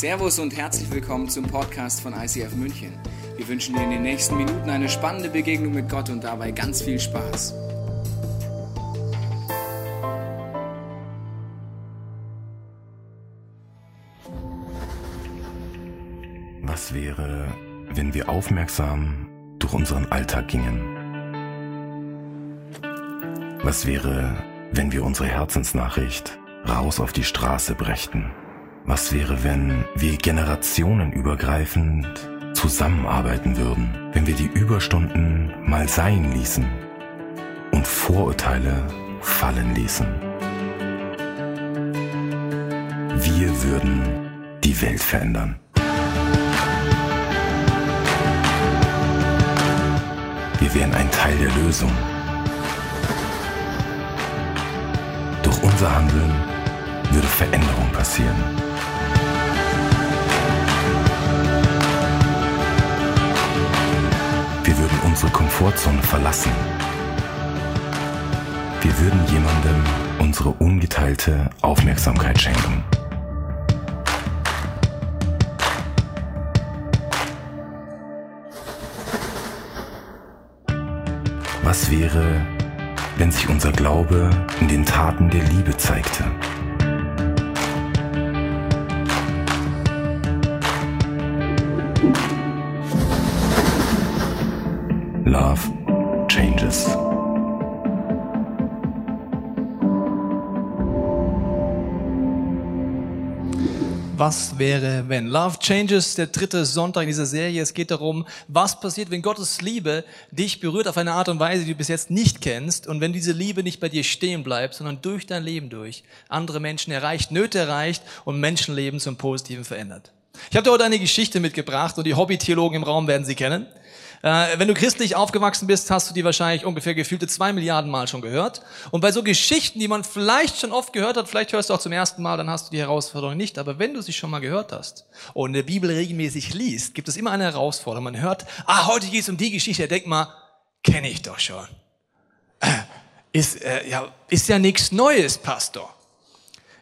Servus und herzlich willkommen zum Podcast von ICF München. Wir wünschen dir in den nächsten Minuten eine spannende Begegnung mit Gott und dabei ganz viel Spaß. Was wäre, wenn wir aufmerksam durch unseren Alltag gingen? Was wäre, wenn wir unsere Herzensnachricht raus auf die Straße brächten? Was wäre, wenn wir generationenübergreifend zusammenarbeiten würden, wenn wir die Überstunden mal sein ließen und Vorurteile fallen ließen? Wir würden die Welt verändern. Wir wären ein Teil der Lösung. Durch unser Handeln würde Veränderung passieren. Wir würden unsere Komfortzone verlassen. Wir würden jemandem unsere ungeteilte Aufmerksamkeit schenken. Was wäre, wenn sich unser Glaube in den Taten der Liebe zeigte? Was wäre, wenn? Love Changes, der dritte Sonntag in dieser Serie. Es geht darum, was passiert, wenn Gottes Liebe dich berührt auf eine Art und Weise, die du bis jetzt nicht kennst. Und wenn diese Liebe nicht bei dir stehen bleibt, sondern durch dein Leben durch andere Menschen erreicht, Nöte erreicht und Menschenleben zum Positiven verändert. Ich habe dir heute eine Geschichte mitgebracht und die Hobbytheologen im Raum werden sie kennen. Äh, wenn du christlich aufgewachsen bist, hast du die wahrscheinlich ungefähr gefühlte zwei Milliarden Mal schon gehört. Und bei so Geschichten, die man vielleicht schon oft gehört hat, vielleicht hörst du auch zum ersten Mal, dann hast du die Herausforderung nicht. Aber wenn du sie schon mal gehört hast und der Bibel regelmäßig liest, gibt es immer eine Herausforderung. Man hört, ah, heute geht es um die Geschichte. Denk mal, kenne ich doch schon. Äh, ist, äh, ja, ist ja nichts Neues, Pastor.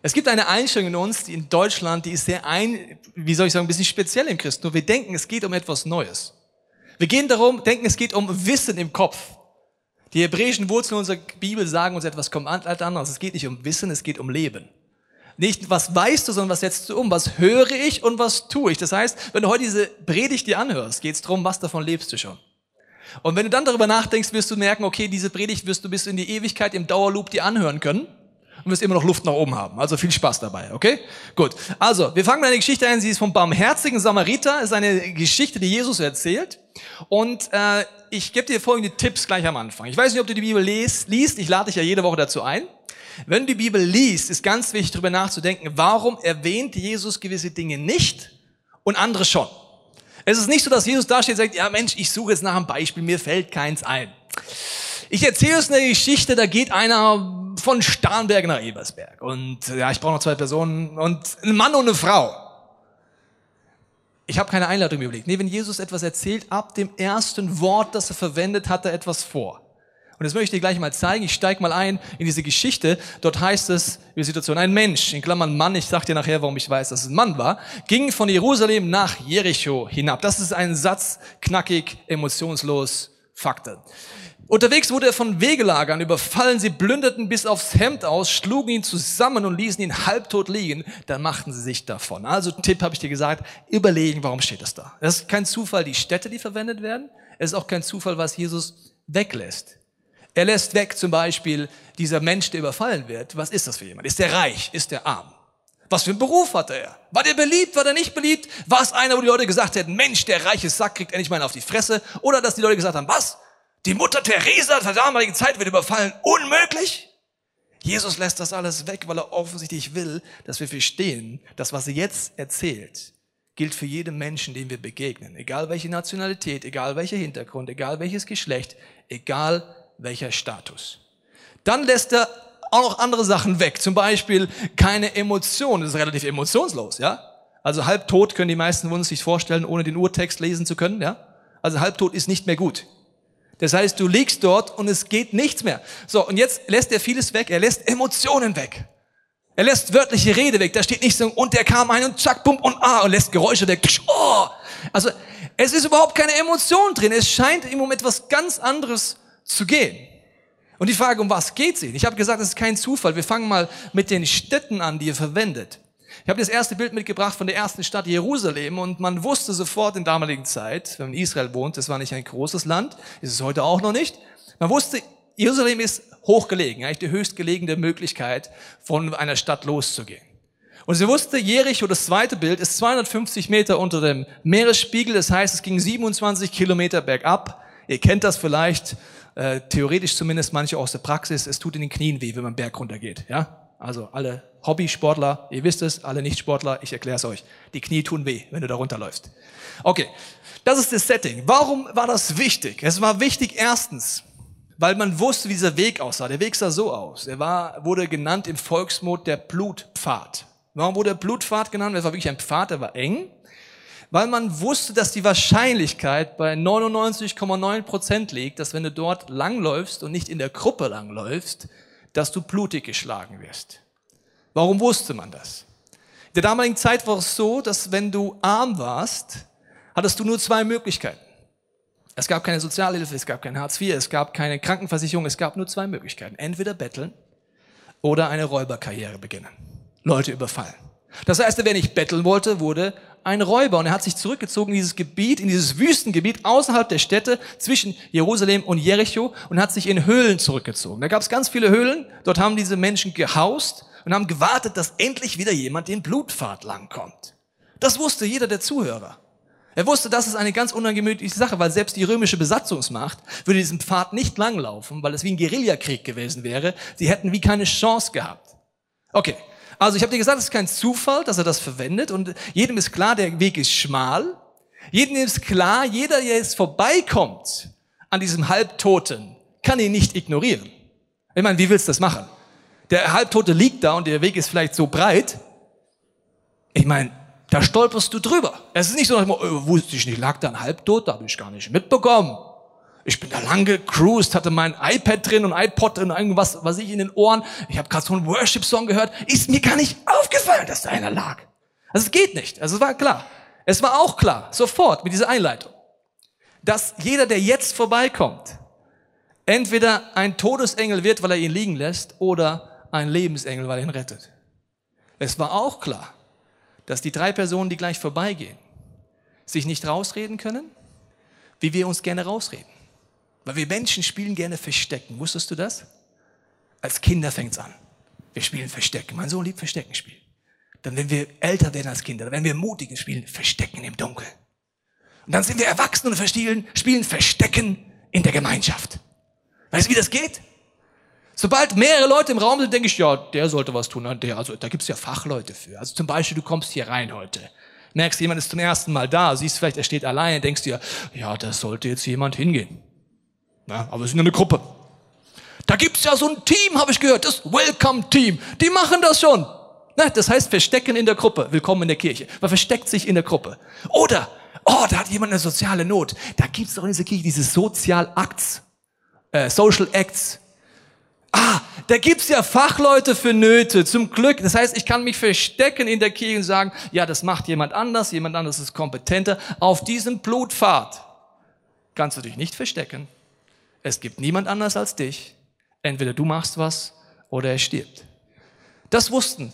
Es gibt eine Einstellung in uns, die in Deutschland, die ist sehr ein, wie soll ich sagen, ein bisschen speziell im Christentum. Wir denken, es geht um etwas Neues. Wir gehen darum, denken, es geht um Wissen im Kopf. Die hebräischen Wurzeln unserer Bibel sagen uns etwas komplett anderes. Es geht nicht um Wissen, es geht um Leben. Nicht, was weißt du, sondern was setzt du um? Was höre ich und was tue ich? Das heißt, wenn du heute diese Predigt dir anhörst, geht es darum, was davon lebst du schon. Und wenn du dann darüber nachdenkst, wirst du merken, okay, diese Predigt wirst du bis in die Ewigkeit im Dauerloop dir anhören können und wirst immer noch Luft nach oben haben. Also viel Spaß dabei, okay? Gut. Also, wir fangen mit einer Geschichte an, sie ist vom barmherzigen Samariter, das ist eine Geschichte, die Jesus erzählt. Und äh, ich gebe dir folgende Tipps gleich am Anfang. Ich weiß nicht, ob du die Bibel liest, liest. ich lade dich ja jede Woche dazu ein. Wenn du die Bibel liest, ist ganz wichtig, darüber nachzudenken, warum erwähnt Jesus gewisse Dinge nicht und andere schon. Es ist nicht so, dass Jesus da steht und sagt, ja Mensch, ich suche jetzt nach einem Beispiel, mir fällt keins ein. Ich erzähle uns eine Geschichte, da geht einer von Starnberg nach Ebersberg. Und ja, ich brauche noch zwei Personen und ein Mann und eine Frau. Ich habe keine Einleitung überlegt. Nee, wenn Jesus etwas erzählt, ab dem ersten Wort, das er verwendet, hat er etwas vor. Und das möchte ich dir gleich mal zeigen. Ich steige mal ein in diese Geschichte. Dort heißt es, die Situation, ein Mensch, in Klammern Mann, ich sag dir nachher, warum ich weiß, dass es ein Mann war, ging von Jerusalem nach Jericho hinab. Das ist ein Satz, knackig, emotionslos, Fakten. Unterwegs wurde er von Wegelagern überfallen, sie plünderten bis aufs Hemd aus, schlugen ihn zusammen und ließen ihn halbtot liegen, dann machten sie sich davon. Also Tipp habe ich dir gesagt, überlegen, warum steht das da. Das ist kein Zufall, die Städte, die verwendet werden. Es ist auch kein Zufall, was Jesus weglässt. Er lässt weg zum Beispiel dieser Mensch, der überfallen wird. Was ist das für jemand? Ist der reich? Ist der arm? Was für einen Beruf hatte er? War der beliebt? War der nicht beliebt? War es einer, wo die Leute gesagt hätten, Mensch, der reiche Sack kriegt endlich mal auf die Fresse? Oder dass die Leute gesagt haben, was? Die Mutter Teresa der damaligen Zeit wird überfallen. Unmöglich. Jesus lässt das alles weg, weil er offensichtlich will, dass wir verstehen, dass was er jetzt erzählt, gilt für jeden Menschen, den wir begegnen. Egal welche Nationalität, egal welcher Hintergrund, egal welches Geschlecht, egal welcher Status. Dann lässt er auch noch andere Sachen weg. Zum Beispiel keine Emotionen. Das ist relativ emotionslos, ja? Also halbtot können die meisten von uns sich vorstellen, ohne den Urtext lesen zu können, ja? Also halbtot ist nicht mehr gut. Das heißt, du liegst dort und es geht nichts mehr. So, und jetzt lässt er vieles weg. Er lässt Emotionen weg. Er lässt wörtliche Rede weg. Da steht nicht so, und der kam ein und zack, bumm und ah, und lässt Geräusche weg. Oh. Also, es ist überhaupt keine Emotion drin. Es scheint ihm um etwas ganz anderes zu gehen. Und die Frage, um was geht's ihn? Ich habe gesagt, es ist kein Zufall. Wir fangen mal mit den Städten an, die er verwendet. Ich habe das erste Bild mitgebracht von der ersten Stadt Jerusalem und man wusste sofort in damaligen Zeit, wenn man in Israel wohnt, das war nicht ein großes Land, ist es heute auch noch nicht, man wusste, Jerusalem ist hochgelegen, eigentlich die höchstgelegene Möglichkeit, von einer Stadt loszugehen. Und sie wusste, Jericho, das zweite Bild, ist 250 Meter unter dem Meeresspiegel, das heißt, es ging 27 Kilometer bergab. Ihr kennt das vielleicht, äh, theoretisch zumindest manche aus der Praxis, es tut in den Knien weh, wenn man Berg runtergeht. Ja? Also alle Hobbysportler, ihr wisst es, alle Nichtsportler, ich erkläre es euch. Die Knie tun weh, wenn du da runterläufst. Okay, das ist das Setting. Warum war das wichtig? Es war wichtig erstens, weil man wusste, wie dieser Weg aussah. Der Weg sah so aus. Er war, wurde genannt im Volksmod der Blutpfad. Warum wurde er Blutpfad genannt? Es war wirklich ein Pfad, der war eng. Weil man wusste, dass die Wahrscheinlichkeit bei 99,9 Prozent liegt, dass wenn du dort langläufst und nicht in der Gruppe langläufst, dass du blutig geschlagen wirst. Warum wusste man das? In der damaligen Zeit war es so, dass wenn du arm warst, hattest du nur zwei Möglichkeiten. Es gab keine Sozialhilfe, es gab kein Hartz IV, es gab keine Krankenversicherung, es gab nur zwei Möglichkeiten. Entweder betteln oder eine Räuberkarriere beginnen. Leute überfallen. Das heißt, wer nicht betteln wollte, wurde ein Räuber und er hat sich zurückgezogen in dieses Gebiet, in dieses Wüstengebiet außerhalb der Städte zwischen Jerusalem und Jericho und hat sich in Höhlen zurückgezogen. Da gab es ganz viele Höhlen, dort haben diese Menschen gehaust und haben gewartet, dass endlich wieder jemand den Blutpfad langkommt. Das wusste jeder der Zuhörer. Er wusste, das ist eine ganz unangemütliche Sache, weil selbst die römische Besatzungsmacht würde diesen Pfad nicht langlaufen, weil es wie ein Guerillakrieg gewesen wäre. Sie hätten wie keine Chance gehabt. Okay, also ich habe dir gesagt, es ist kein Zufall, dass er das verwendet und jedem ist klar, der Weg ist schmal. Jedem ist klar, jeder, der jetzt vorbeikommt an diesem Halbtoten, kann ihn nicht ignorieren. Ich meine, wie willst du das machen? Der Halbtote liegt da und der Weg ist vielleicht so breit. Ich meine, da stolperst du drüber. Es ist nicht so, dass man, äh, wusste ich nicht, lag da ein Halbtot, da habe ich gar nicht mitbekommen. Ich bin da lang gecruised, hatte mein iPad drin und iPod drin, irgendwas, was ich in den Ohren. Ich habe gerade so einen Worship-Song gehört. Ist mir gar nicht aufgefallen, dass da einer lag. Also es geht nicht. Also es war klar. Es war auch klar, sofort mit dieser Einleitung, dass jeder, der jetzt vorbeikommt, entweder ein Todesengel wird, weil er ihn liegen lässt, oder ein Lebensengel, weil er ihn rettet. Es war auch klar, dass die drei Personen, die gleich vorbeigehen, sich nicht rausreden können, wie wir uns gerne rausreden. Weil wir Menschen spielen gerne Verstecken. Wusstest du das? Als Kinder fängt's an. Wir spielen Verstecken. Mein Sohn liebt Verstecken spielen. Dann, wenn wir älter werden als Kinder, dann werden wir mutigen spielen Verstecken im Dunkeln. Und dann sind wir Erwachsene und spielen, spielen Verstecken in der Gemeinschaft. Weißt du, wie das geht? Sobald mehrere Leute im Raum sind, denke ich, ja, der sollte was tun. Der, also da gibt's ja Fachleute für. Also zum Beispiel, du kommst hier rein heute. Merkst, jemand ist zum ersten Mal da, siehst vielleicht, er steht alleine, denkst dir, ja, da sollte jetzt jemand hingehen. Ja, aber wir sind eine Gruppe. Da gibt's ja so ein Team, habe ich gehört, das Welcome Team. Die machen das schon. Na, das heißt Verstecken in der Gruppe. Willkommen in der Kirche. Man versteckt sich in der Gruppe. Oder, oh, da hat jemand eine soziale Not. Da gibt's doch in dieser Kirche diese Social Acts, äh, Social Acts. Ah, da gibt's ja Fachleute für Nöte, zum Glück. Das heißt, ich kann mich verstecken in der Kirche und sagen, ja, das macht jemand anders, jemand anders ist kompetenter. Auf diesem Blutpfad kannst du dich nicht verstecken. Es gibt niemand anders als dich. Entweder du machst was oder er stirbt. Das wussten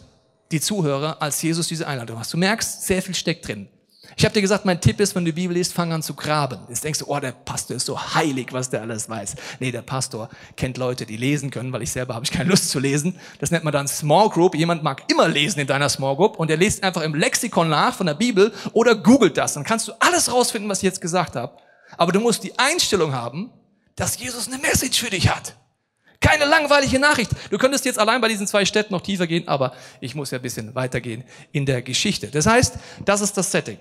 die Zuhörer, als Jesus diese Einladung macht. Du merkst, sehr viel steckt drin. Ich habe dir gesagt, mein Tipp ist, wenn du die Bibel liest, fang an zu graben. Jetzt denkst du, oh, der Pastor ist so heilig, was der alles weiß. Nee, der Pastor kennt Leute, die lesen können, weil ich selber habe ich keine Lust zu lesen. Das nennt man dann Small Group. Jemand mag immer lesen in deiner Small Group und er liest einfach im Lexikon nach von der Bibel oder googelt das. Dann kannst du alles rausfinden, was ich jetzt gesagt habe. Aber du musst die Einstellung haben, dass Jesus eine Message für dich hat. Keine langweilige Nachricht. Du könntest jetzt allein bei diesen zwei Städten noch tiefer gehen, aber ich muss ja ein bisschen weitergehen in der Geschichte. Das heißt, das ist das Setting.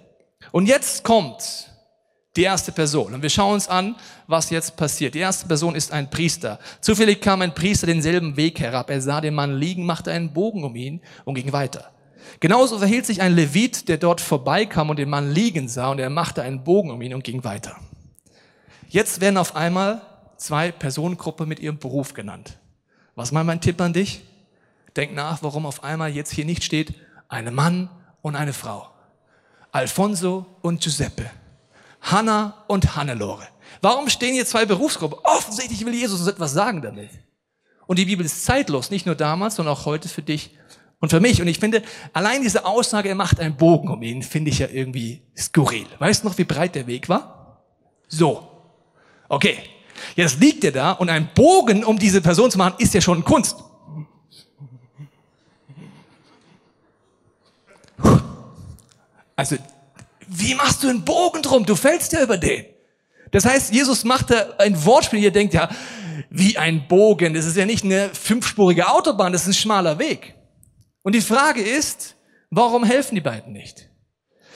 Und jetzt kommt die erste Person. Und wir schauen uns an, was jetzt passiert. Die erste Person ist ein Priester. Zufällig kam ein Priester denselben Weg herab. Er sah den Mann liegen, machte einen Bogen um ihn und ging weiter. Genauso verhielt sich ein Levit, der dort vorbeikam und den Mann liegen sah und er machte einen Bogen um ihn und ging weiter. Jetzt werden auf einmal zwei Personengruppen mit ihrem Beruf genannt. Was mal mein Tipp an dich? Denk nach, warum auf einmal jetzt hier nicht steht, ein Mann und eine Frau. Alfonso und Giuseppe. Hanna und Hannelore. Warum stehen hier zwei Berufsgruppen? Offensichtlich will Jesus uns etwas sagen damit. Und die Bibel ist zeitlos, nicht nur damals, sondern auch heute für dich und für mich. Und ich finde, allein diese Aussage, er macht einen Bogen um ihn, finde ich ja irgendwie skurril. Weißt du noch, wie breit der Weg war? So. Okay. Jetzt liegt er da und ein Bogen um diese Person zu machen, ist ja schon Kunst. Also, wie machst du einen Bogen drum? Du fällst ja über den. Das heißt, Jesus macht da ein Wortspiel, ihr denkt ja, wie ein Bogen. Das ist ja nicht eine fünfspurige Autobahn, das ist ein schmaler Weg. Und die Frage ist, warum helfen die beiden nicht?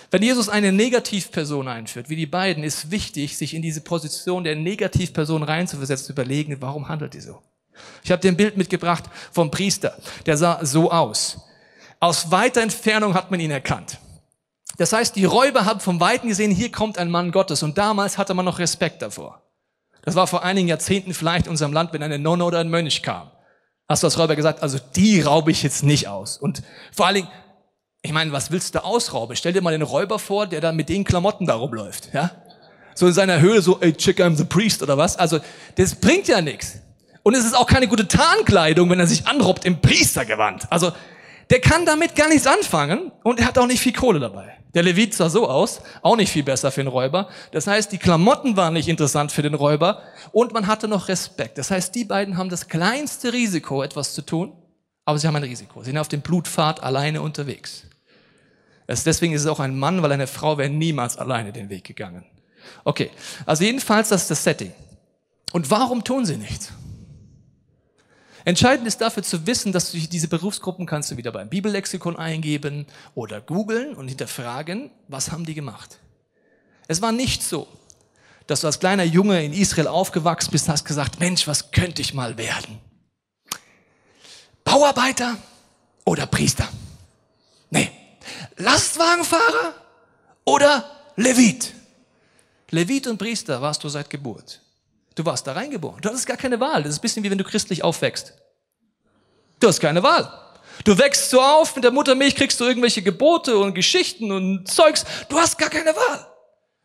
Wenn Jesus eine Negativperson einführt, wie die beiden, ist wichtig, sich in diese Position der Negativperson reinzuversetzen, zu überlegen, warum handelt die so? Ich habe dir ein Bild mitgebracht vom Priester, der sah so aus. Aus weiter Entfernung hat man ihn erkannt. Das heißt, die Räuber haben vom Weiten gesehen, hier kommt ein Mann Gottes. Und damals hatte man noch Respekt davor. Das war vor einigen Jahrzehnten vielleicht in unserem Land, wenn eine Nonne oder ein Mönch kam. Hast du als Räuber gesagt, also die raube ich jetzt nicht aus. Und vor allen Dingen, ich meine, was willst du ausrauben? Stell dir mal den Räuber vor, der da mit den Klamotten da rumläuft, ja? So in seiner Höhle so, ey, check, I'm the priest oder was? Also, das bringt ja nichts. Und es ist auch keine gute Tarnkleidung, wenn er sich anrobbt im Priestergewand. Also, der kann damit gar nichts anfangen und er hat auch nicht viel Kohle dabei. Der Levit sah so aus, auch nicht viel besser für den Räuber. Das heißt, die Klamotten waren nicht interessant für den Räuber und man hatte noch Respekt. Das heißt, die beiden haben das kleinste Risiko, etwas zu tun, aber sie haben ein Risiko. Sie sind auf dem Blutpfad alleine unterwegs. Deswegen ist es auch ein Mann, weil eine Frau wäre niemals alleine den Weg gegangen. Okay, also jedenfalls das ist das Setting. Und warum tun sie nichts? Entscheidend ist dafür zu wissen, dass du diese Berufsgruppen kannst du wieder beim Bibellexikon eingeben oder googeln und hinterfragen, was haben die gemacht. Es war nicht so, dass du als kleiner Junge in Israel aufgewachsen bist hast gesagt, Mensch, was könnte ich mal werden? Bauarbeiter oder Priester? Nee. Lastwagenfahrer oder Levit? Levit und Priester warst du seit Geburt. Du warst da reingeboren. Du hattest gar keine Wahl. Das ist ein bisschen wie wenn du christlich aufwächst. Du hast keine Wahl. Du wächst so auf, mit der Muttermilch kriegst du irgendwelche Gebote und Geschichten und Zeugs. Du hast gar keine Wahl.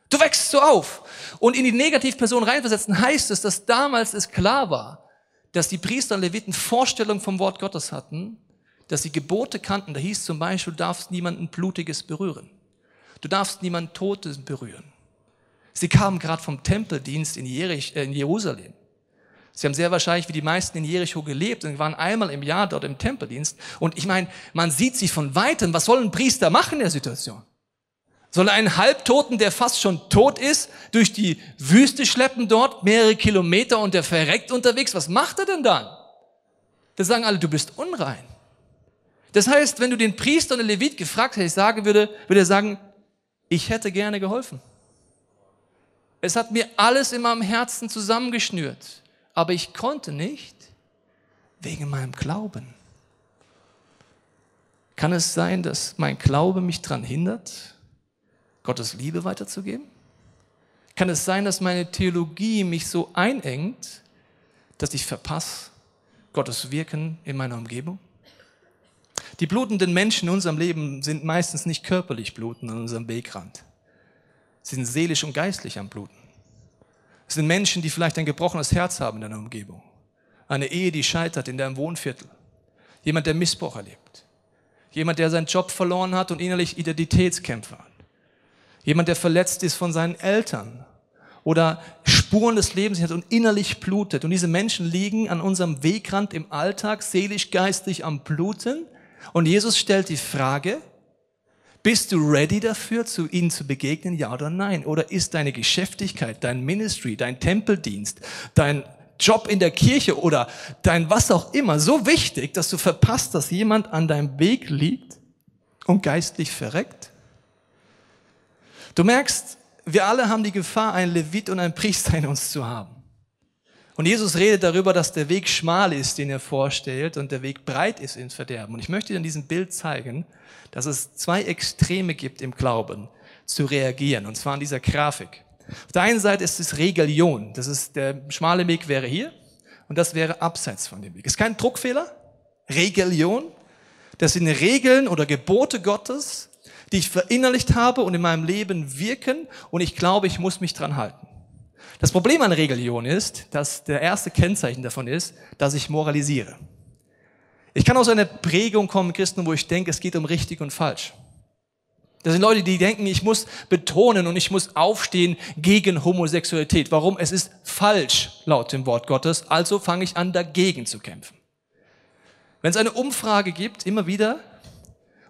Du wächst so auf. Und in die Negativperson reinversetzen heißt es, dass damals es klar war, dass die Priester und Leviten Vorstellung vom Wort Gottes hatten, dass sie Gebote kannten. Da hieß zum Beispiel, du darfst niemanden Blutiges berühren. Du darfst niemanden Totes berühren. Sie kamen gerade vom Tempeldienst in, Jerich, äh, in Jerusalem. Sie haben sehr wahrscheinlich wie die meisten in Jericho gelebt und waren einmal im Jahr dort im Tempeldienst. Und ich meine, man sieht sich von weitem. Was soll ein Priester machen in der Situation? Soll er einen Halbtoten, der fast schon tot ist, durch die Wüste schleppen dort, mehrere Kilometer und der verreckt unterwegs? Was macht er denn dann? Da sagen alle, du bist unrein. Das heißt, wenn du den Priester und den Levit gefragt hättest, sagen würde, würde er sagen, ich hätte gerne geholfen. Es hat mir alles in meinem Herzen zusammengeschnürt, aber ich konnte nicht wegen meinem Glauben. Kann es sein, dass mein Glaube mich daran hindert, Gottes Liebe weiterzugeben? Kann es sein, dass meine Theologie mich so einengt, dass ich verpasse Gottes Wirken in meiner Umgebung? Die blutenden Menschen in unserem Leben sind meistens nicht körperlich bluten an unserem Wegrand. Sie sind seelisch und geistlich am Bluten. Es sind Menschen, die vielleicht ein gebrochenes Herz haben in deiner Umgebung. Eine Ehe, die scheitert in deinem Wohnviertel. Jemand, der Missbrauch erlebt. Jemand, der seinen Job verloren hat und innerlich Identitätskämpfer hat. Jemand, der verletzt ist von seinen Eltern oder Spuren des Lebens hat und innerlich blutet. Und diese Menschen liegen an unserem Wegrand im Alltag, seelisch, geistig am Bluten. Und Jesus stellt die Frage, bist du ready dafür, zu ihnen zu begegnen, ja oder nein? Oder ist deine Geschäftigkeit, dein Ministry, dein Tempeldienst, dein Job in der Kirche oder dein was auch immer so wichtig, dass du verpasst, dass jemand an deinem Weg liegt und geistlich verreckt? Du merkst, wir alle haben die Gefahr, einen Levit und einen Priester in uns zu haben. Und Jesus redet darüber, dass der Weg schmal ist, den er vorstellt, und der Weg breit ist ins Verderben. Und ich möchte dir in diesem Bild zeigen, dass es zwei Extreme gibt im Glauben, zu reagieren. Und zwar an dieser Grafik. Auf der einen Seite ist es Regalion. Das ist der schmale Weg wäre hier und das wäre abseits von dem Weg. Ist kein Druckfehler. Regelion. Das sind Regeln oder Gebote Gottes, die ich verinnerlicht habe und in meinem Leben wirken und ich glaube, ich muss mich dran halten. Das Problem an Religion ist, dass der erste Kennzeichen davon ist, dass ich moralisiere. Ich kann aus einer Prägung kommen, Christen, wo ich denke, es geht um richtig und falsch. Das sind Leute, die denken, ich muss betonen und ich muss aufstehen gegen Homosexualität. Warum? Es ist falsch laut dem Wort Gottes, also fange ich an, dagegen zu kämpfen. Wenn es eine Umfrage gibt, immer wieder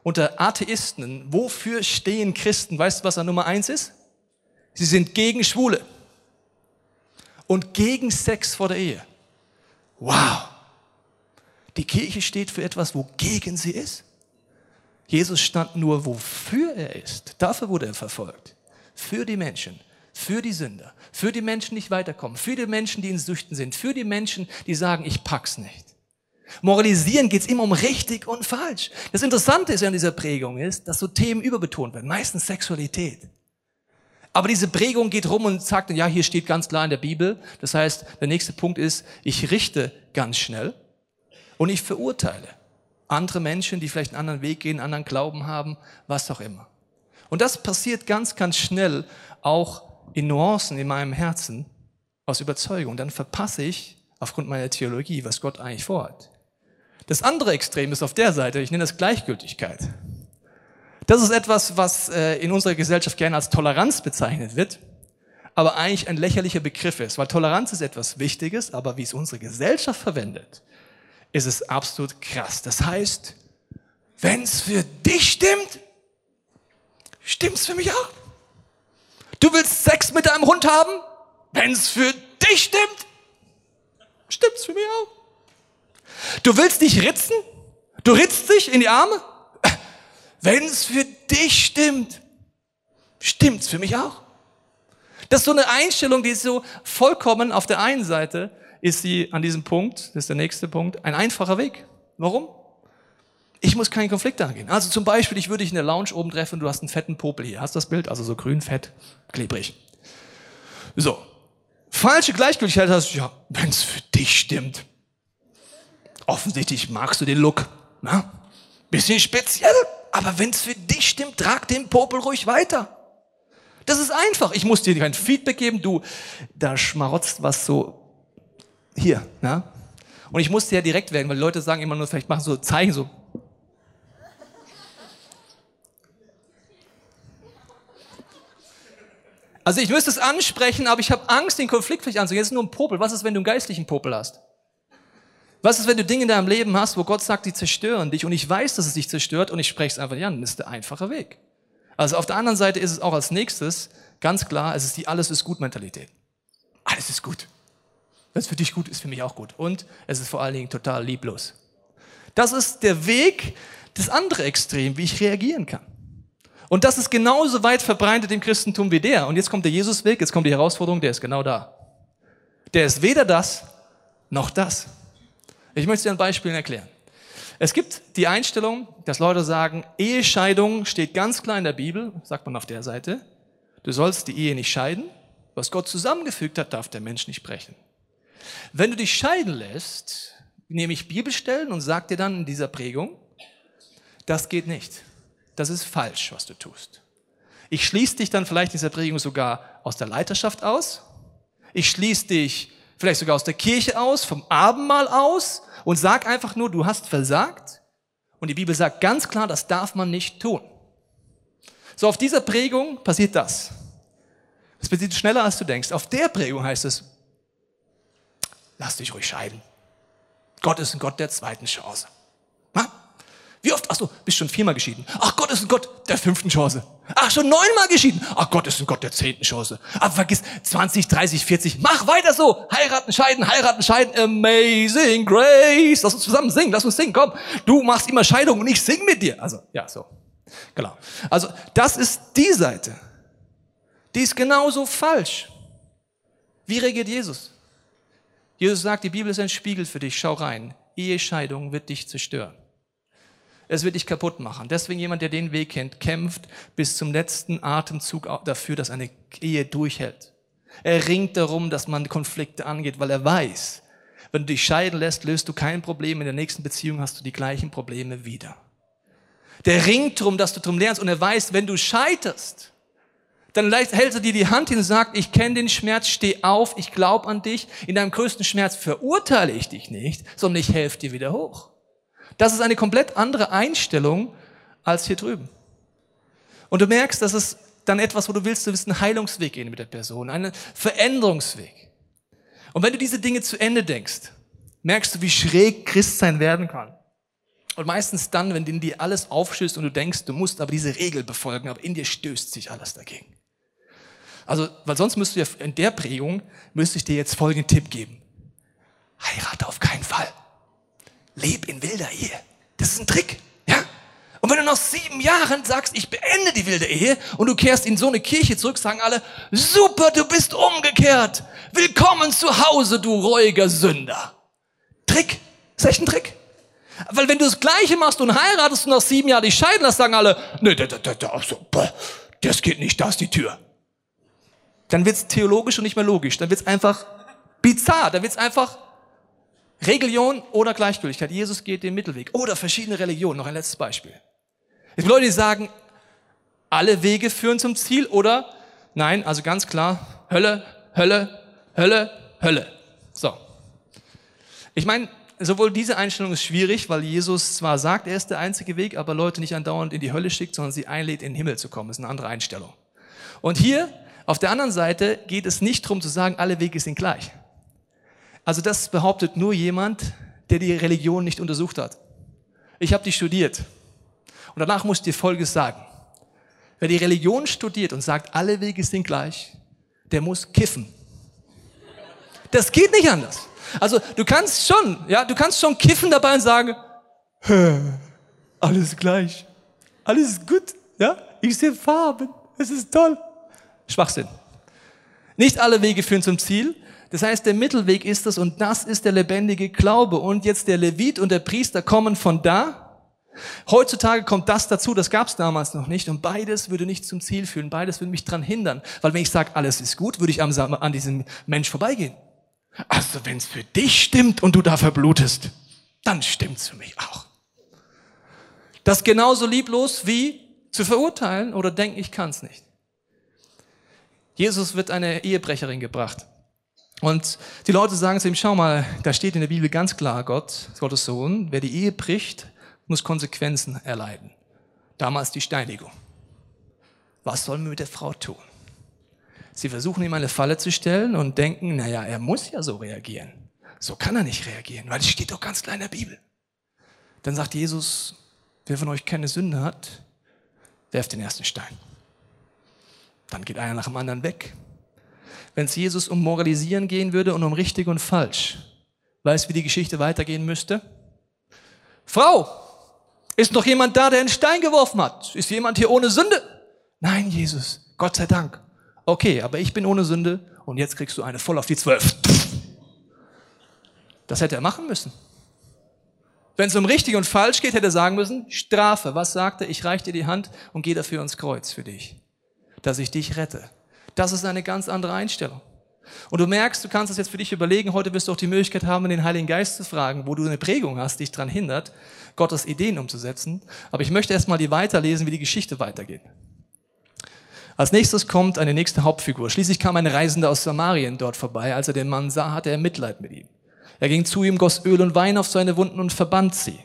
unter Atheisten, wofür stehen Christen? Weißt du, was an Nummer eins ist? Sie sind gegen Schwule und gegen Sex vor der Ehe. Wow! Die Kirche steht für etwas, wogegen sie ist. Jesus stand nur, wofür er ist. Dafür wurde er verfolgt. Für die Menschen, für die Sünder, für die Menschen, die nicht weiterkommen, für die Menschen, die in Süchten sind, für die Menschen, die sagen, ich pack's nicht. Moralisieren geht es immer um richtig und falsch. Das Interessante ist an dieser Prägung ist, dass so Themen überbetont werden, meistens Sexualität. Aber diese Prägung geht rum und sagt, ja, hier steht ganz klar in der Bibel. Das heißt, der nächste Punkt ist, ich richte ganz schnell und ich verurteile andere Menschen, die vielleicht einen anderen Weg gehen, einen anderen Glauben haben, was auch immer. Und das passiert ganz, ganz schnell auch in Nuancen in meinem Herzen aus Überzeugung. Dann verpasse ich aufgrund meiner Theologie, was Gott eigentlich vorhat. Das andere Extrem ist auf der Seite, ich nenne das Gleichgültigkeit. Das ist etwas, was äh, in unserer Gesellschaft gerne als Toleranz bezeichnet wird, aber eigentlich ein lächerlicher Begriff ist, weil Toleranz ist etwas Wichtiges, aber wie es unsere Gesellschaft verwendet, ist es absolut krass. Das heißt, wenn es für dich stimmt, stimmt es für mich auch. Du willst Sex mit deinem Hund haben? Wenn es für dich stimmt, stimmt es für mich auch. Du willst dich ritzen? Du ritzt dich in die Arme? Wenn es für dich stimmt, stimmt's für mich auch. Das ist so eine Einstellung, die ist so vollkommen auf der einen Seite ist sie an diesem Punkt, das ist der nächste Punkt, ein einfacher Weg. Warum? Ich muss keinen Konflikt angehen. Also zum Beispiel, ich würde dich in der Lounge oben treffen du hast einen fetten Popel hier. Hast du das Bild? Also so grün, fett, klebrig. So. Falsche Gleichgültigkeit hast du, ja, wenn es für dich stimmt. Offensichtlich magst du den Look. Na? Bisschen speziell, aber wenn es für dich stimmt, trag den Popel ruhig weiter. Das ist einfach. Ich muss dir kein Feedback geben. Du, da schmarotzt was so hier. Na? Und ich musste ja direkt werden, weil Leute sagen immer nur, vielleicht machen so Zeichen so. Also ich müsste es ansprechen, aber ich habe Angst, den Konflikt vielleicht anzugehen. Es ist nur ein Popel. Was ist, wenn du einen geistlichen Popel hast? Was ist, wenn du Dinge in deinem Leben hast, wo Gott sagt, die zerstören dich und ich weiß, dass es dich zerstört und ich spreche es einfach nicht an? Das ist der einfache Weg. Also auf der anderen Seite ist es auch als nächstes ganz klar, es ist die Alles ist gut Mentalität. Alles ist gut. Es für dich gut ist, für mich auch gut. Und es ist vor allen Dingen total lieblos. Das ist der Weg, das andere Extrem, wie ich reagieren kann. Und das ist genauso weit verbreitet im Christentum wie der. Und jetzt kommt der Jesusweg, jetzt kommt die Herausforderung, der ist genau da. Der ist weder das noch das. Ich möchte dir ein Beispiel erklären. Es gibt die Einstellung, dass Leute sagen, Ehescheidung steht ganz klar in der Bibel, sagt man auf der Seite. Du sollst die Ehe nicht scheiden. Was Gott zusammengefügt hat, darf der Mensch nicht brechen. Wenn du dich scheiden lässt, nehme ich Bibelstellen und sage dir dann in dieser Prägung, das geht nicht. Das ist falsch, was du tust. Ich schließe dich dann vielleicht in dieser Prägung sogar aus der Leiterschaft aus. Ich schließe dich vielleicht sogar aus der Kirche aus, vom Abendmahl aus und sag einfach nur, du hast versagt. Und die Bibel sagt ganz klar, das darf man nicht tun. So, auf dieser Prägung passiert das. Das passiert schneller, als du denkst. Auf der Prägung heißt es, lass dich ruhig scheiden. Gott ist ein Gott der zweiten Chance. Wie oft? Ach so, bist schon viermal geschieden. Ach Gott ist ein Gott der fünften Chance. Ach, schon neunmal geschieden. Ach Gott ist ein Gott der zehnten Chance. Aber vergiss 20, 30, 40. Mach weiter so. Heiraten, scheiden, heiraten, scheiden. Amazing Grace. Lass uns zusammen singen. Lass uns singen. Komm. Du machst immer Scheidung und ich sing mit dir. Also, ja, so. Genau. Also, das ist die Seite. Die ist genauso falsch. Wie reagiert Jesus? Jesus sagt, die Bibel ist ein Spiegel für dich. Schau rein. Ehescheidung wird dich zerstören. Es wird dich kaputt machen. Deswegen jemand, der den Weg kennt, kämpft bis zum letzten Atemzug dafür, dass eine Ehe durchhält. Er ringt darum, dass man Konflikte angeht, weil er weiß, Wenn du dich scheiden lässt, löst du kein Problem. In der nächsten Beziehung hast du die gleichen Probleme wieder. Der ringt drum, dass du drum lernst und er weiß, wenn du scheiterst, dann hält er dir die Hand hin und sagt, ich kenne den Schmerz, steh auf, ich glaube an dich. In deinem größten Schmerz verurteile ich dich nicht, sondern ich helfe dir wieder hoch. Das ist eine komplett andere Einstellung als hier drüben. Und du merkst, dass es dann etwas, wo du willst, du willst einen Heilungsweg gehen mit der Person, einen Veränderungsweg. Und wenn du diese Dinge zu Ende denkst, merkst du, wie schräg Christsein werden kann. Und meistens dann, wenn in dir alles aufstößt und du denkst, du musst aber diese Regel befolgen, aber in dir stößt sich alles dagegen. Also, weil sonst müsst du ja in der Prägung, müsste ich dir jetzt folgenden Tipp geben. Heirate auf keinen Fall. Leb in wilder Ehe. Das ist ein Trick. Ja? Und wenn du nach sieben Jahren sagst, ich beende die wilde Ehe und du kehrst in so eine Kirche zurück, sagen alle, super, du bist umgekehrt. Willkommen zu Hause, du reuiger Sünder. Trick. Ist echt ein Trick. Weil wenn du das Gleiche machst und heiratest und nach sieben Jahren dich scheiden lässt, sagen alle, nee, das, das, das geht nicht, da ist die Tür. Dann wird's theologisch und nicht mehr logisch. Dann wird's einfach bizarr. Dann wird's einfach Religion oder Gleichgültigkeit. Jesus geht den Mittelweg. Oder verschiedene Religionen. Noch ein letztes Beispiel. Es gibt Leute, die sagen, alle Wege führen zum Ziel oder nein, also ganz klar, Hölle, Hölle, Hölle, Hölle. So. Ich meine, sowohl diese Einstellung ist schwierig, weil Jesus zwar sagt, er ist der einzige Weg, aber Leute nicht andauernd in die Hölle schickt, sondern sie einlädt, in den Himmel zu kommen. Das ist eine andere Einstellung. Und hier, auf der anderen Seite, geht es nicht darum zu sagen, alle Wege sind gleich. Also das behauptet nur jemand, der die Religion nicht untersucht hat. Ich habe die studiert. Und danach muss ich dir Folgendes sagen. Wer die Religion studiert und sagt, alle Wege sind gleich, der muss kiffen. Das geht nicht anders. Also du kannst schon, ja, du kannst schon kiffen dabei und sagen, alles gleich, alles gut, ja, ich sehe Farben, es ist toll. Schwachsinn. Nicht alle Wege führen zum Ziel. Das heißt, der Mittelweg ist es und das ist der lebendige Glaube. Und jetzt der Levit und der Priester kommen von da Heutzutage kommt das dazu, das gab es damals noch nicht und beides würde nicht zum Ziel führen, beides würde mich dran hindern, weil wenn ich sage, alles ist gut, würde ich an diesem Mensch vorbeigehen. Also wenn es für dich stimmt und du da verblutest, dann stimmt's für mich auch. Das ist genauso lieblos wie zu verurteilen oder denken, ich kann's nicht. Jesus wird eine Ehebrecherin gebracht. Und die Leute sagen zu ihm, schau mal, da steht in der Bibel ganz klar, Gott, Gottes Sohn, wer die Ehe bricht, muss Konsequenzen erleiden. Damals die Steinigung. Was sollen wir mit der Frau tun? Sie versuchen ihm eine Falle zu stellen und denken, naja, er muss ja so reagieren. So kann er nicht reagieren, weil es steht doch ganz klar in der Bibel. Dann sagt Jesus, wer von euch keine Sünde hat, werft den ersten Stein. Dann geht einer nach dem anderen weg. Wenn es Jesus um Moralisieren gehen würde und um richtig und falsch, weißt du, wie die Geschichte weitergehen müsste? Frau, ist noch jemand da, der einen Stein geworfen hat? Ist jemand hier ohne Sünde? Nein, Jesus, Gott sei Dank. Okay, aber ich bin ohne Sünde und jetzt kriegst du eine voll auf die zwölf. Das hätte er machen müssen. Wenn es um richtig und falsch geht, hätte er sagen müssen, Strafe. Was sagt er? Ich reiche dir die Hand und gehe dafür ins Kreuz für dich, dass ich dich rette. Das ist eine ganz andere Einstellung. Und du merkst, du kannst es jetzt für dich überlegen, heute wirst du auch die Möglichkeit haben, den Heiligen Geist zu fragen, wo du eine Prägung hast, die dich daran hindert, Gottes Ideen umzusetzen. Aber ich möchte erstmal die weiterlesen, wie die Geschichte weitergeht. Als nächstes kommt eine nächste Hauptfigur. Schließlich kam ein Reisender aus Samarien dort vorbei. Als er den Mann sah, hatte er Mitleid mit ihm. Er ging zu ihm, goss Öl und Wein auf seine Wunden und verband sie.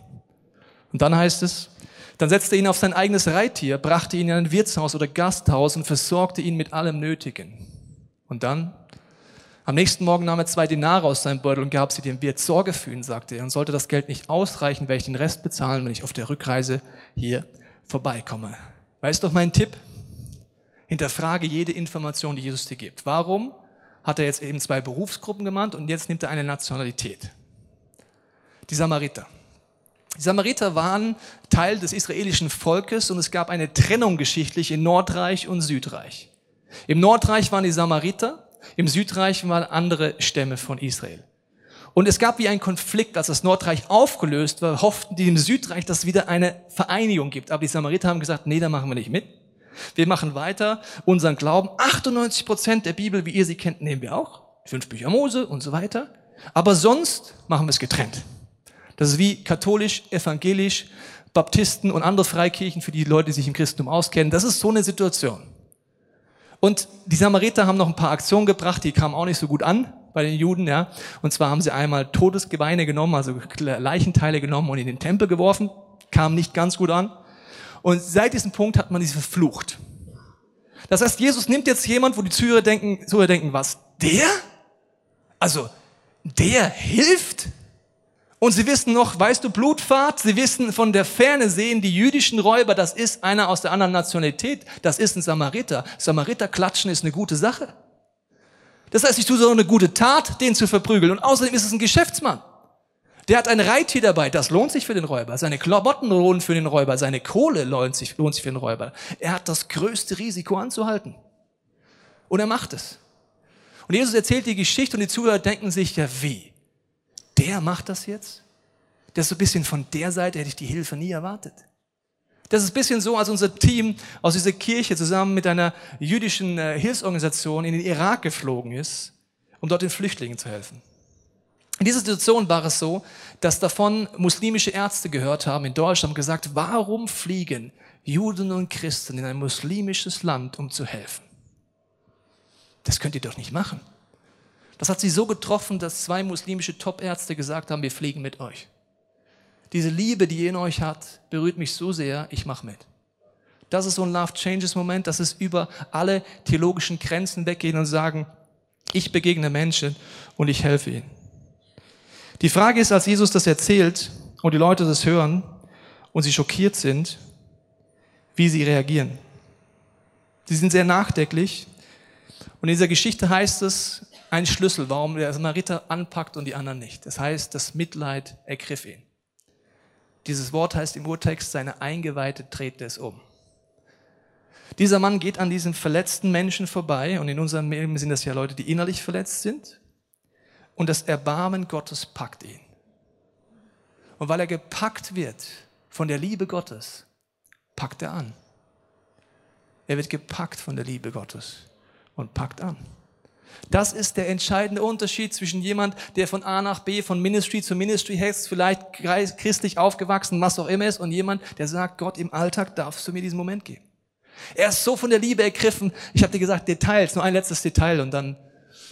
Und dann heißt es, dann setzte er ihn auf sein eigenes Reittier, brachte ihn in ein Wirtshaus oder Gasthaus und versorgte ihn mit allem Nötigen. Und dann, am nächsten Morgen nahm er zwei Dinare aus seinem Beutel und gab sie dem Wirt. Sorge für ihn, sagte er, und sollte das Geld nicht ausreichen, werde ich den Rest bezahlen, wenn ich auf der Rückreise hier vorbeikomme. Weißt du doch mein Tipp? Hinterfrage jede Information, die Jesus dir gibt. Warum hat er jetzt eben zwei Berufsgruppen genannt und jetzt nimmt er eine Nationalität? Die Samariter. Die Samariter waren Teil des israelischen Volkes und es gab eine Trennung geschichtlich in Nordreich und Südreich. Im Nordreich waren die Samariter, im Südreich waren andere Stämme von Israel. Und es gab wie ein Konflikt, als das Nordreich aufgelöst war, hofften die im Südreich, dass es wieder eine Vereinigung gibt. Aber die Samariter haben gesagt, nee, da machen wir nicht mit. Wir machen weiter unseren Glauben. 98 Prozent der Bibel, wie ihr sie kennt, nehmen wir auch. Fünf Bücher Mose und so weiter. Aber sonst machen wir es getrennt. Das ist wie katholisch, evangelisch, Baptisten und andere Freikirchen für die Leute, die sich im Christentum auskennen. Das ist so eine Situation. Und die Samariter haben noch ein paar Aktionen gebracht, die kamen auch nicht so gut an bei den Juden, ja. Und zwar haben sie einmal Todesgebeine genommen, also Leichenteile genommen und in den Tempel geworfen. Kam nicht ganz gut an. Und seit diesem Punkt hat man sie verflucht. Das heißt, Jesus nimmt jetzt jemand, wo die Zuhörer denken, Zuhörer denken, was? Der? Also, der hilft? Und sie wissen noch, weißt du, Blutfahrt, sie wissen von der Ferne sehen, die jüdischen Räuber, das ist einer aus der anderen Nationalität, das ist ein Samariter. Samariter klatschen ist eine gute Sache. Das heißt, ich tue so eine gute Tat, den zu verprügeln. Und außerdem ist es ein Geschäftsmann. Der hat ein Reittier dabei, das lohnt sich für den Räuber. Seine Klamotten lohnen für den Räuber, seine Kohle lohnt sich, lohnt sich für den Räuber. Er hat das größte Risiko anzuhalten. Und er macht es. Und Jesus erzählt die Geschichte und die Zuhörer denken sich, ja wie? Der macht das jetzt? Das ist so ein bisschen von der Seite, hätte ich die Hilfe nie erwartet. Das ist ein bisschen so, als unser Team aus dieser Kirche zusammen mit einer jüdischen äh, Hilfsorganisation in den Irak geflogen ist, um dort den Flüchtlingen zu helfen. In dieser Situation war es so, dass davon muslimische Ärzte gehört haben in Deutschland und gesagt, warum fliegen Juden und Christen in ein muslimisches Land, um zu helfen? Das könnt ihr doch nicht machen. Das hat sie so getroffen, dass zwei muslimische Topärzte gesagt haben, wir fliegen mit euch. Diese Liebe, die ihr in euch hat, berührt mich so sehr, ich mache mit. Das ist so ein Love Changes Moment, das ist über alle theologischen Grenzen weggehen und sagen, ich begegne Menschen und ich helfe ihnen. Die Frage ist, als Jesus das erzählt und die Leute das hören und sie schockiert sind, wie sie reagieren. Sie sind sehr nachdenklich. Und in dieser Geschichte heißt es, ein Schlüssel, warum der Samariter anpackt und die anderen nicht. Das heißt, das Mitleid ergriff ihn. Dieses Wort heißt im Urtext, seine Eingeweihte drehte es um. Dieser Mann geht an diesen verletzten Menschen vorbei und in unserem Leben sind das ja Leute, die innerlich verletzt sind und das Erbarmen Gottes packt ihn. Und weil er gepackt wird von der Liebe Gottes, packt er an. Er wird gepackt von der Liebe Gottes und packt an. Das ist der entscheidende Unterschied zwischen jemand, der von A nach B, von Ministry zu Ministry hext, vielleicht christlich aufgewachsen, was auch immer ist, und jemand, der sagt, Gott, im Alltag darfst du mir diesen Moment geben. Er ist so von der Liebe ergriffen. Ich habe dir gesagt, Details, nur ein letztes Detail und dann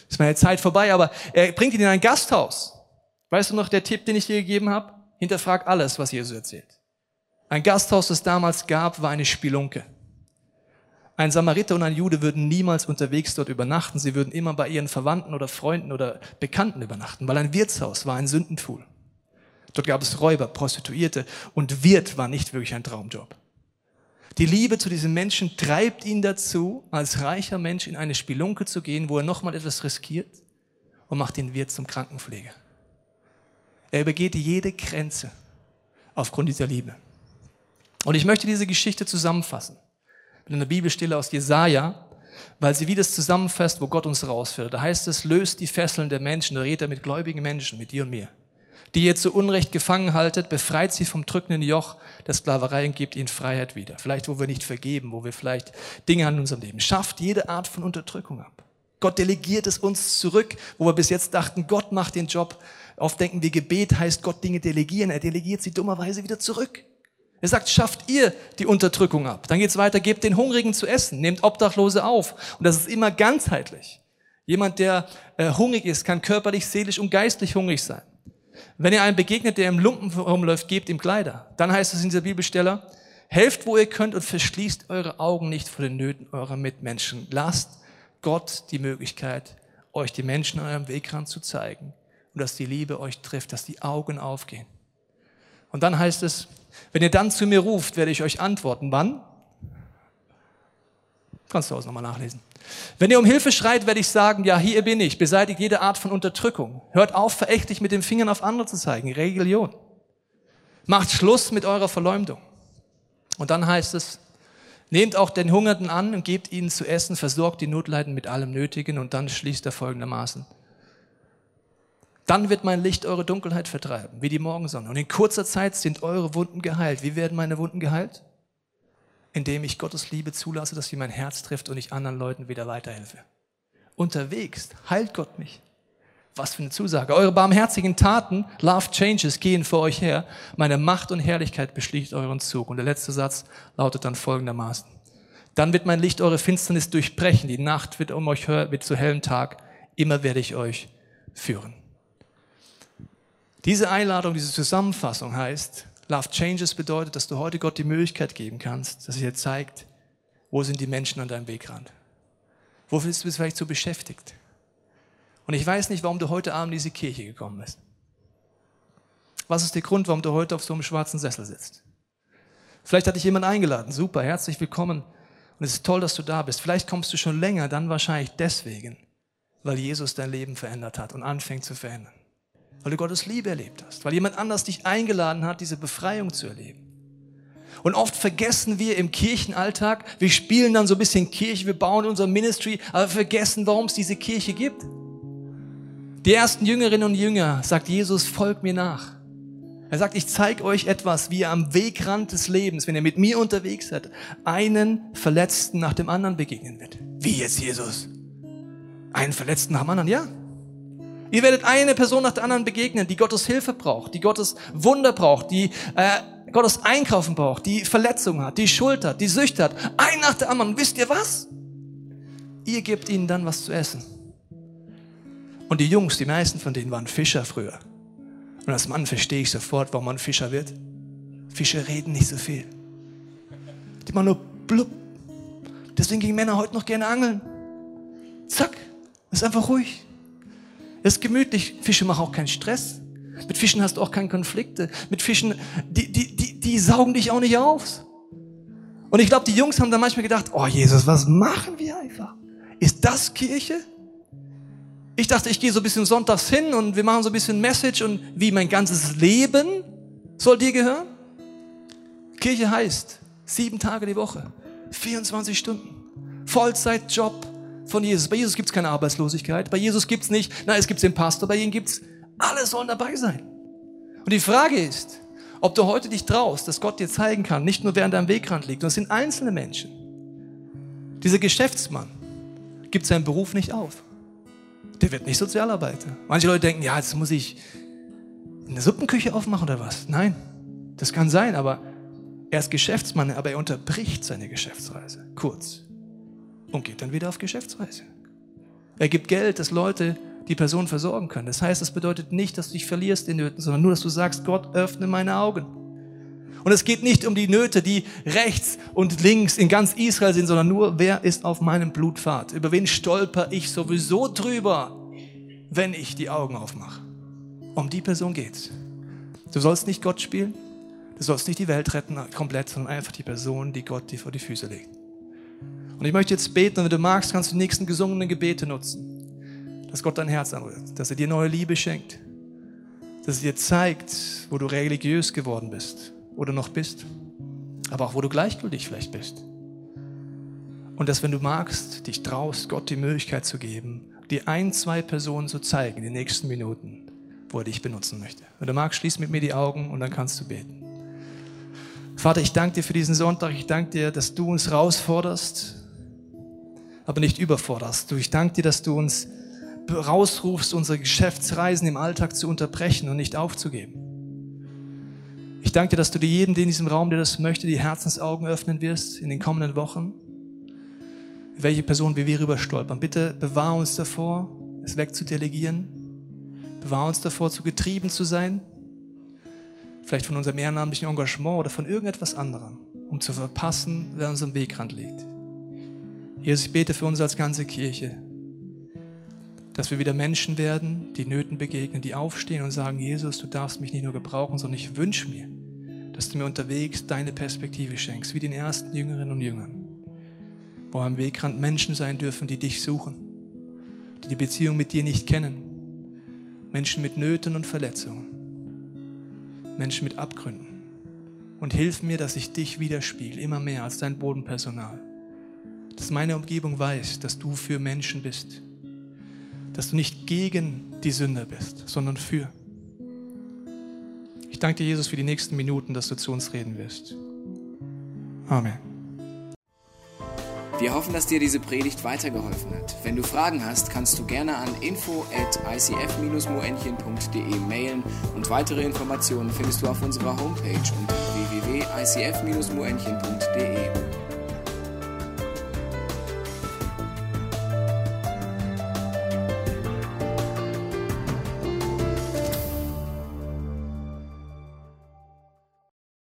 ist meine Zeit vorbei, aber er bringt ihn in ein Gasthaus. Weißt du noch der Tipp, den ich dir gegeben habe? Hinterfrag alles, was Jesus erzählt. Ein Gasthaus, das damals gab, war eine Spelunke. Ein Samariter und ein Jude würden niemals unterwegs dort übernachten. Sie würden immer bei ihren Verwandten oder Freunden oder Bekannten übernachten, weil ein Wirtshaus war ein Sündenpfuhl. Dort gab es Räuber, Prostituierte und Wirt war nicht wirklich ein Traumjob. Die Liebe zu diesem Menschen treibt ihn dazu, als reicher Mensch in eine Spelunke zu gehen, wo er nochmal etwas riskiert und macht den Wirt zum Krankenpfleger. Er übergeht jede Grenze aufgrund dieser Liebe. Und ich möchte diese Geschichte zusammenfassen mit einer Bibelstelle aus Jesaja, weil sie wie das zusammenfasst, wo Gott uns rausführt. Da heißt es, löst die Fesseln der Menschen, da redet er mit gläubigen Menschen, mit dir und mir. Die ihr zu Unrecht gefangen haltet, befreit sie vom drückenden Joch der Sklaverei und gebt ihnen Freiheit wieder. Vielleicht, wo wir nicht vergeben, wo wir vielleicht Dinge an unserem Leben. Schafft jede Art von Unterdrückung ab. Gott delegiert es uns zurück, wo wir bis jetzt dachten, Gott macht den Job. Oft denken wir, Gebet heißt Gott Dinge delegieren. Er delegiert sie dummerweise wieder zurück. Er sagt, schafft ihr die Unterdrückung ab. Dann geht's weiter, gebt den Hungrigen zu essen, nehmt Obdachlose auf. Und das ist immer ganzheitlich. Jemand, der äh, hungrig ist, kann körperlich, seelisch und geistlich hungrig sein. Wenn ihr einem begegnet, der im Lumpen rumläuft, gebt ihm Kleider. Dann heißt es in dieser Bibelstelle, helft, wo ihr könnt und verschließt eure Augen nicht vor den Nöten eurer Mitmenschen. Lasst Gott die Möglichkeit, euch die Menschen an eurem Wegrand zu zeigen und dass die Liebe euch trifft, dass die Augen aufgehen. Und dann heißt es, wenn ihr dann zu mir ruft, werde ich euch antworten. Wann? Kannst du aus nochmal nachlesen. Wenn ihr um Hilfe schreit, werde ich sagen, ja, hier bin ich, beseitigt jede Art von Unterdrückung. Hört auf, verächtlich mit den Fingern auf andere zu zeigen. Religion. Macht Schluss mit eurer Verleumdung. Und dann heißt es, nehmt auch den Hungernden an und gebt ihnen zu essen, versorgt die Notleiden mit allem Nötigen und dann schließt er folgendermaßen. Dann wird mein Licht eure Dunkelheit vertreiben, wie die Morgensonne. Und in kurzer Zeit sind eure Wunden geheilt. Wie werden meine Wunden geheilt? Indem ich Gottes Liebe zulasse, dass sie mein Herz trifft und ich anderen Leuten wieder weiterhelfe. Unterwegs heilt Gott mich, Was für eine Zusage. Eure barmherzigen Taten, Love Changes, gehen vor euch her. Meine Macht und Herrlichkeit beschließt euren Zug. Und der letzte Satz lautet dann folgendermaßen. Dann wird mein Licht eure Finsternis durchbrechen. Die Nacht wird um euch wird zu hellem Tag. Immer werde ich euch führen. Diese Einladung, diese Zusammenfassung heißt, Love Changes bedeutet, dass du heute Gott die Möglichkeit geben kannst, dass er dir zeigt, wo sind die Menschen an deinem Wegrand? Wo bist du vielleicht so beschäftigt? Und ich weiß nicht, warum du heute Abend in diese Kirche gekommen bist. Was ist der Grund, warum du heute auf so einem schwarzen Sessel sitzt? Vielleicht hat dich jemand eingeladen. Super, herzlich willkommen. Und es ist toll, dass du da bist. Vielleicht kommst du schon länger, dann wahrscheinlich deswegen, weil Jesus dein Leben verändert hat und anfängt zu verändern. Weil du Gottes Liebe erlebt hast. Weil jemand anders dich eingeladen hat, diese Befreiung zu erleben. Und oft vergessen wir im Kirchenalltag, wir spielen dann so ein bisschen Kirche, wir bauen unser Ministry, aber vergessen, warum es diese Kirche gibt. Die ersten Jüngerinnen und Jünger sagt Jesus, folgt mir nach. Er sagt, ich zeige euch etwas, wie ihr am Wegrand des Lebens, wenn ihr mit mir unterwegs seid, einen Verletzten nach dem anderen begegnen wird. Wie jetzt Jesus? Einen Verletzten nach dem anderen, ja. Ihr werdet eine Person nach der anderen begegnen, die Gottes Hilfe braucht, die Gottes Wunder braucht, die äh, Gottes Einkaufen braucht, die Verletzungen hat, die Schuld hat, die Süchte hat. Ein nach der anderen. wisst ihr was? Ihr gebt ihnen dann was zu essen. Und die Jungs, die meisten von denen waren Fischer früher. Und als Mann verstehe ich sofort, warum man Fischer wird. Fische reden nicht so viel. Die machen nur blub. Deswegen gehen Männer heute noch gerne angeln. Zack, ist einfach ruhig. Ist gemütlich. Fische machen auch keinen Stress. Mit Fischen hast du auch keine Konflikte. Mit Fischen, die, die, die, die saugen dich auch nicht auf. Und ich glaube, die Jungs haben da manchmal gedacht, oh Jesus, was machen wir einfach? Ist das Kirche? Ich dachte, ich gehe so ein bisschen sonntags hin und wir machen so ein bisschen Message und wie mein ganzes Leben soll dir gehören? Kirche heißt sieben Tage die Woche, 24 Stunden, Vollzeitjob von Jesus. Bei Jesus gibt es keine Arbeitslosigkeit, bei Jesus gibt es nicht, na, es gibt den Pastor, bei ihm gibt es, alle sollen dabei sein. Und die Frage ist, ob du heute dich traust, dass Gott dir zeigen kann, nicht nur während deinem Wegrand liegt, und es sind einzelne Menschen. Dieser Geschäftsmann gibt seinen Beruf nicht auf. Der wird nicht Sozialarbeiter. Manche Leute denken, ja, jetzt muss ich eine Suppenküche aufmachen oder was. Nein, das kann sein, aber er ist Geschäftsmann, aber er unterbricht seine Geschäftsreise kurz und geht dann wieder auf Geschäftsreise. Er gibt Geld, dass Leute die Person versorgen können. Das heißt, das bedeutet nicht, dass du dich verlierst in Nöten, sondern nur, dass du sagst, Gott, öffne meine Augen. Und es geht nicht um die Nöte, die rechts und links in ganz Israel sind, sondern nur, wer ist auf meinem Blutpfad? Über wen stolper ich sowieso drüber, wenn ich die Augen aufmache? Um die Person geht's. Du sollst nicht Gott spielen, du sollst nicht die Welt retten komplett, sondern einfach die Person, die Gott dir vor die Füße legt. Und ich möchte jetzt beten, und wenn du magst, kannst du die nächsten gesungenen Gebete nutzen. Dass Gott dein Herz anrührt, dass er dir neue Liebe schenkt, dass er dir zeigt, wo du religiös geworden bist, oder noch bist, aber auch wo du gleichgültig vielleicht bist. Und dass, wenn du magst, dich traust, Gott die Möglichkeit zu geben, dir ein, zwei Personen zu zeigen in den nächsten Minuten, wo er dich benutzen möchte. Wenn du magst, schließ mit mir die Augen und dann kannst du beten. Vater, ich danke dir für diesen Sonntag. Ich danke dir, dass du uns herausforderst, aber nicht überforderst. Ich danke dir, dass du uns rausrufst, unsere Geschäftsreisen im Alltag zu unterbrechen und nicht aufzugeben. Ich danke dir, dass du dir jedem, der in diesem Raum, der das möchte, die Herzensaugen öffnen wirst in den kommenden Wochen. Welche Person wir rüber stolpern. Bitte bewahr uns davor, es wegzudelegieren. Bewahr uns davor, zu getrieben zu sein. Vielleicht von unserem ehrenamtlichen Engagement oder von irgendetwas anderem, um zu verpassen, wer uns am Wegrand liegt. Jesus, ich bete für uns als ganze Kirche, dass wir wieder Menschen werden, die Nöten begegnen, die aufstehen und sagen, Jesus, du darfst mich nicht nur gebrauchen, sondern ich wünsche mir, dass du mir unterwegs deine Perspektive schenkst, wie den ersten Jüngerinnen und Jüngern, wo am Wegrand Menschen sein dürfen, die dich suchen, die die Beziehung mit dir nicht kennen, Menschen mit Nöten und Verletzungen, Menschen mit Abgründen. Und hilf mir, dass ich dich widerspiegel, immer mehr als dein Bodenpersonal. Dass meine Umgebung weiß, dass du für Menschen bist dass du nicht gegen die Sünder bist, sondern für. Ich danke dir, Jesus, für die nächsten Minuten, dass du zu uns reden wirst. Amen. Wir hoffen, dass dir diese Predigt weitergeholfen hat. Wenn du Fragen hast, kannst du gerne an info at icf-moenchen.de mailen und weitere Informationen findest du auf unserer Homepage unter www.icf-moenchen.de.